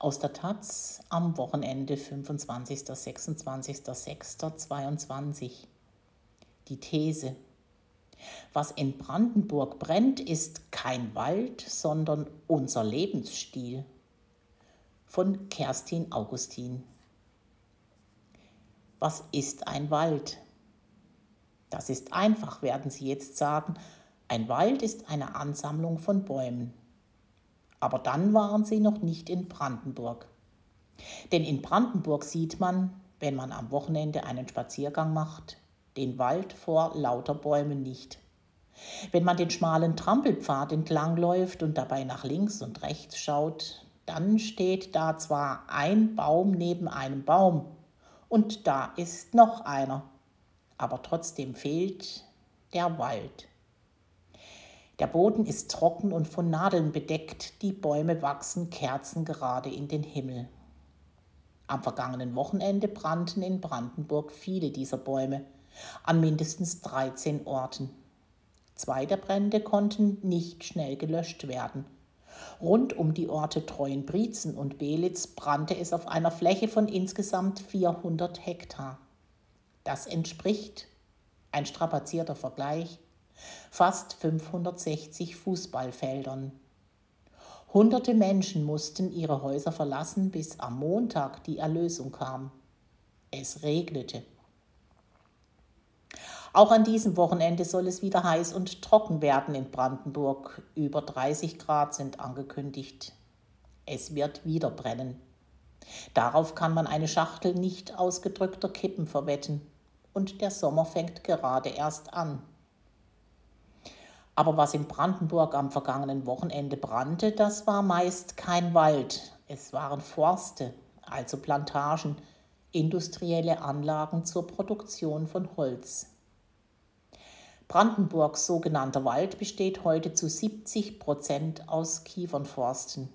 Aus der Taz am Wochenende 25. 26. 6. 22. Die These. Was in Brandenburg brennt, ist kein Wald, sondern unser Lebensstil. Von Kerstin Augustin. Was ist ein Wald? Das ist einfach, werden Sie jetzt sagen. Ein Wald ist eine Ansammlung von Bäumen. Aber dann waren sie noch nicht in Brandenburg. Denn in Brandenburg sieht man, wenn man am Wochenende einen Spaziergang macht, den Wald vor lauter Bäumen nicht. Wenn man den schmalen Trampelpfad entlangläuft und dabei nach links und rechts schaut, dann steht da zwar ein Baum neben einem Baum und da ist noch einer, aber trotzdem fehlt der Wald. Der Boden ist trocken und von Nadeln bedeckt, die Bäume wachsen kerzengerade in den Himmel. Am vergangenen Wochenende brannten in Brandenburg viele dieser Bäume, an mindestens 13 Orten. Zwei der Brände konnten nicht schnell gelöscht werden. Rund um die Orte Treuenbrietzen und Belitz brannte es auf einer Fläche von insgesamt 400 Hektar. Das entspricht, ein strapazierter Vergleich, fast 560 Fußballfeldern. Hunderte Menschen mussten ihre Häuser verlassen, bis am Montag die Erlösung kam. Es regnete. Auch an diesem Wochenende soll es wieder heiß und trocken werden in Brandenburg. Über 30 Grad sind angekündigt. Es wird wieder brennen. Darauf kann man eine Schachtel nicht ausgedrückter Kippen verwetten. Und der Sommer fängt gerade erst an. Aber was in Brandenburg am vergangenen Wochenende brannte, das war meist kein Wald, es waren Forste, also Plantagen, industrielle Anlagen zur Produktion von Holz. Brandenburgs sogenannter Wald besteht heute zu 70 Prozent aus Kiefernforsten.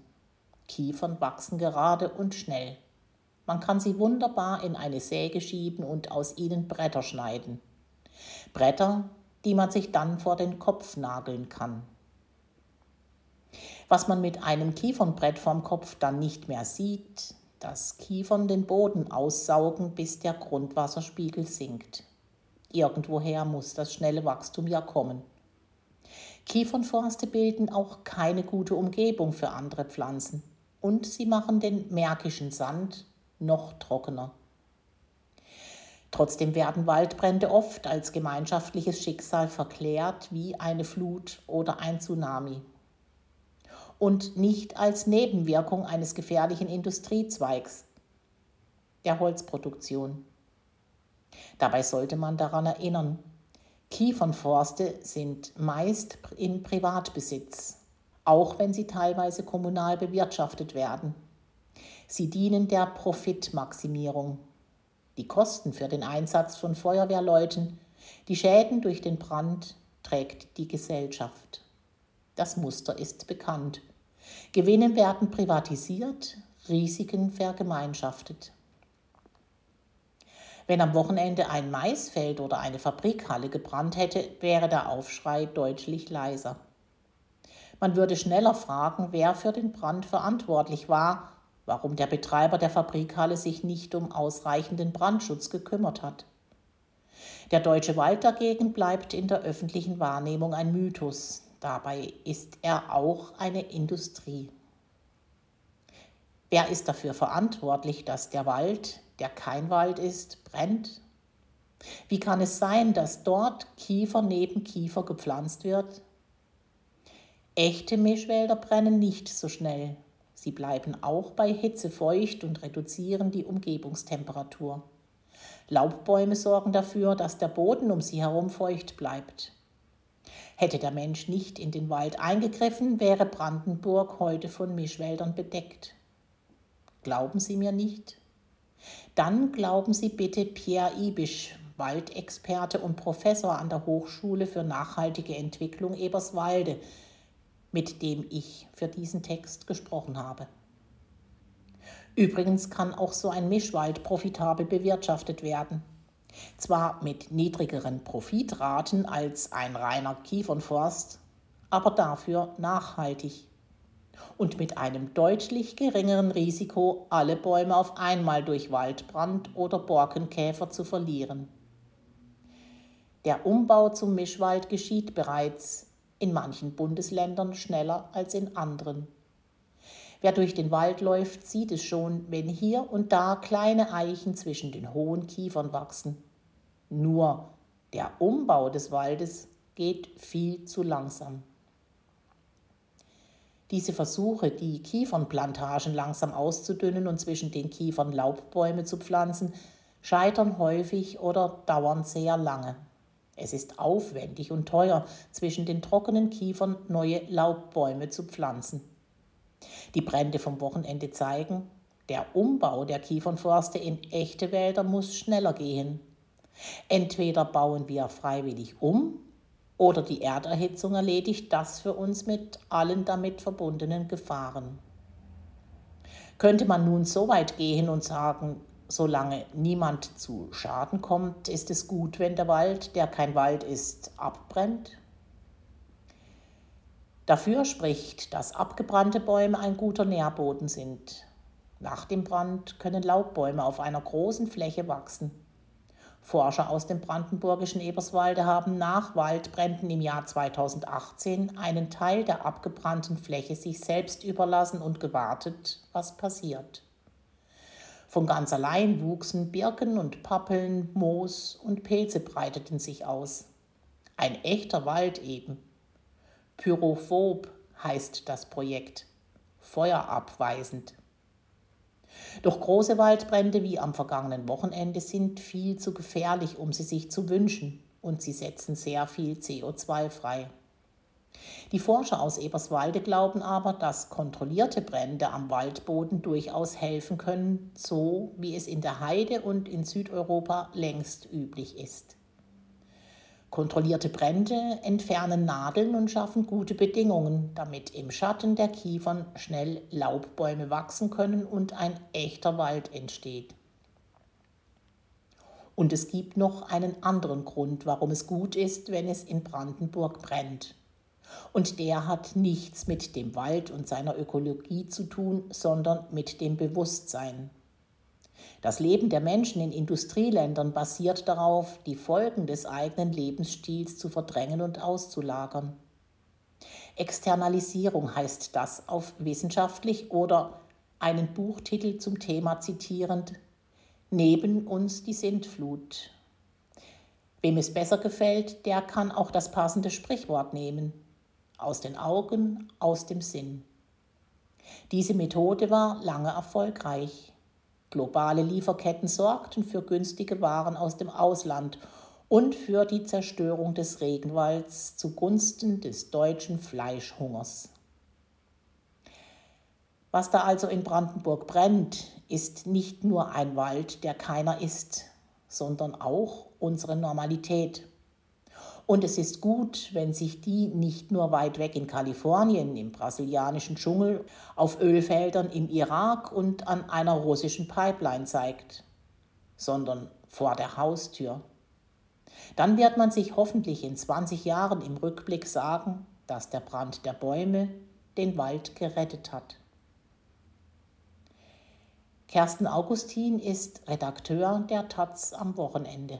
Kiefern wachsen gerade und schnell. Man kann sie wunderbar in eine Säge schieben und aus ihnen Bretter schneiden. Bretter, die man sich dann vor den Kopf nageln kann. Was man mit einem Kiefernbrett vorm Kopf dann nicht mehr sieht, dass Kiefern den Boden aussaugen, bis der Grundwasserspiegel sinkt. Irgendwoher muss das schnelle Wachstum ja kommen. Kiefernforste bilden auch keine gute Umgebung für andere Pflanzen und sie machen den märkischen Sand noch trockener. Trotzdem werden Waldbrände oft als gemeinschaftliches Schicksal verklärt wie eine Flut oder ein Tsunami und nicht als Nebenwirkung eines gefährlichen Industriezweigs, der Holzproduktion. Dabei sollte man daran erinnern, Kiefernforste sind meist in Privatbesitz, auch wenn sie teilweise kommunal bewirtschaftet werden. Sie dienen der Profitmaximierung die Kosten für den Einsatz von Feuerwehrleuten, die Schäden durch den Brand trägt die Gesellschaft. Das Muster ist bekannt. Gewinne werden privatisiert, Risiken vergemeinschaftet. Wenn am Wochenende ein Maisfeld oder eine Fabrikhalle gebrannt hätte, wäre der Aufschrei deutlich leiser. Man würde schneller fragen, wer für den Brand verantwortlich war warum der Betreiber der Fabrikhalle sich nicht um ausreichenden Brandschutz gekümmert hat. Der deutsche Wald dagegen bleibt in der öffentlichen Wahrnehmung ein Mythos. Dabei ist er auch eine Industrie. Wer ist dafür verantwortlich, dass der Wald, der kein Wald ist, brennt? Wie kann es sein, dass dort Kiefer neben Kiefer gepflanzt wird? Echte Mischwälder brennen nicht so schnell, Sie bleiben auch bei Hitze feucht und reduzieren die Umgebungstemperatur. Laubbäume sorgen dafür, dass der Boden um sie herum feucht bleibt. Hätte der Mensch nicht in den Wald eingegriffen, wäre Brandenburg heute von Mischwäldern bedeckt. Glauben Sie mir nicht? Dann glauben Sie bitte Pierre Ibisch, Waldexperte und Professor an der Hochschule für nachhaltige Entwicklung Eberswalde, mit dem ich für diesen Text gesprochen habe. Übrigens kann auch so ein Mischwald profitabel bewirtschaftet werden. Zwar mit niedrigeren Profitraten als ein reiner Kiefernforst, aber dafür nachhaltig. und mit einem deutlich geringeren Risiko, alle Bäume auf einmal durch Waldbrand oder Borkenkäfer zu verlieren. Der Umbau zum Mischwald geschieht bereits in manchen Bundesländern schneller als in anderen. Wer durch den Wald läuft, sieht es schon, wenn hier und da kleine Eichen zwischen den hohen Kiefern wachsen. Nur der Umbau des Waldes geht viel zu langsam. Diese Versuche, die Kiefernplantagen langsam auszudünnen und zwischen den Kiefern Laubbäume zu pflanzen, scheitern häufig oder dauern sehr lange. Es ist aufwendig und teuer, zwischen den trockenen Kiefern neue Laubbäume zu pflanzen. Die Brände vom Wochenende zeigen, der Umbau der Kiefernforste in echte Wälder muss schneller gehen. Entweder bauen wir freiwillig um oder die Erderhitzung erledigt das für uns mit allen damit verbundenen Gefahren. Könnte man nun so weit gehen und sagen, solange niemand zu Schaden kommt, ist es gut, wenn der Wald, der kein Wald ist, abbrennt? Dafür spricht, dass abgebrannte Bäume ein guter Nährboden sind. Nach dem Brand können Laubbäume auf einer großen Fläche wachsen. Forscher aus dem brandenburgischen Eberswalde haben nach Waldbränden im Jahr 2018 einen Teil der abgebrannten Fläche sich selbst überlassen und gewartet, was passiert. Von ganz allein wuchsen Birken und Pappeln, Moos und Pilze breiteten sich aus. Ein echter Wald eben. Pyrophob heißt das Projekt, feuerabweisend. Doch große Waldbrände wie am vergangenen Wochenende sind viel zu gefährlich, um sie sich zu wünschen, und sie setzen sehr viel CO2 frei. Die Forscher aus Eberswalde glauben aber, dass kontrollierte Brände am Waldboden durchaus helfen können, so wie es in der Heide und in Südeuropa längst üblich ist. Kontrollierte Brände entfernen Nadeln und schaffen gute Bedingungen, damit im Schatten der Kiefern schnell Laubbäume wachsen können und ein echter Wald entsteht. Und es gibt noch einen anderen Grund, warum es gut ist, wenn es in Brandenburg brennt. Und der hat nichts mit dem Wald und seiner Ökologie zu tun, sondern mit dem Bewusstsein. Das Leben der Menschen in Industrieländern basiert darauf, die Folgen des eigenen Lebensstils zu verdrängen und auszulagern. Externalisierung heißt das auf wissenschaftlich oder einen Buchtitel zum Thema zitierend, Neben uns die Sintflut. Wem es besser gefällt, der kann auch das passende Sprichwort nehmen. Aus den Augen, aus dem Sinn. Diese Methode war lange erfolgreich. Globale Lieferketten sorgten für günstige Waren aus dem Ausland und für die Zerstörung des Regenwalds zugunsten des deutschen Fleischhungers. Was da also in Brandenburg brennt, ist nicht nur ein Wald, der keiner ist, sondern auch unsere Normalität. Und es ist gut, wenn sich die nicht nur weit weg in Kalifornien, im brasilianischen Dschungel, auf Ölfeldern im Irak und an einer russischen Pipeline zeigt, sondern vor der Haustür. Dann wird man sich hoffentlich in 20 Jahren im Rückblick sagen, dass der Brand der Bäume den Wald gerettet hat. Kersten Augustin ist Redakteur der Taz am Wochenende.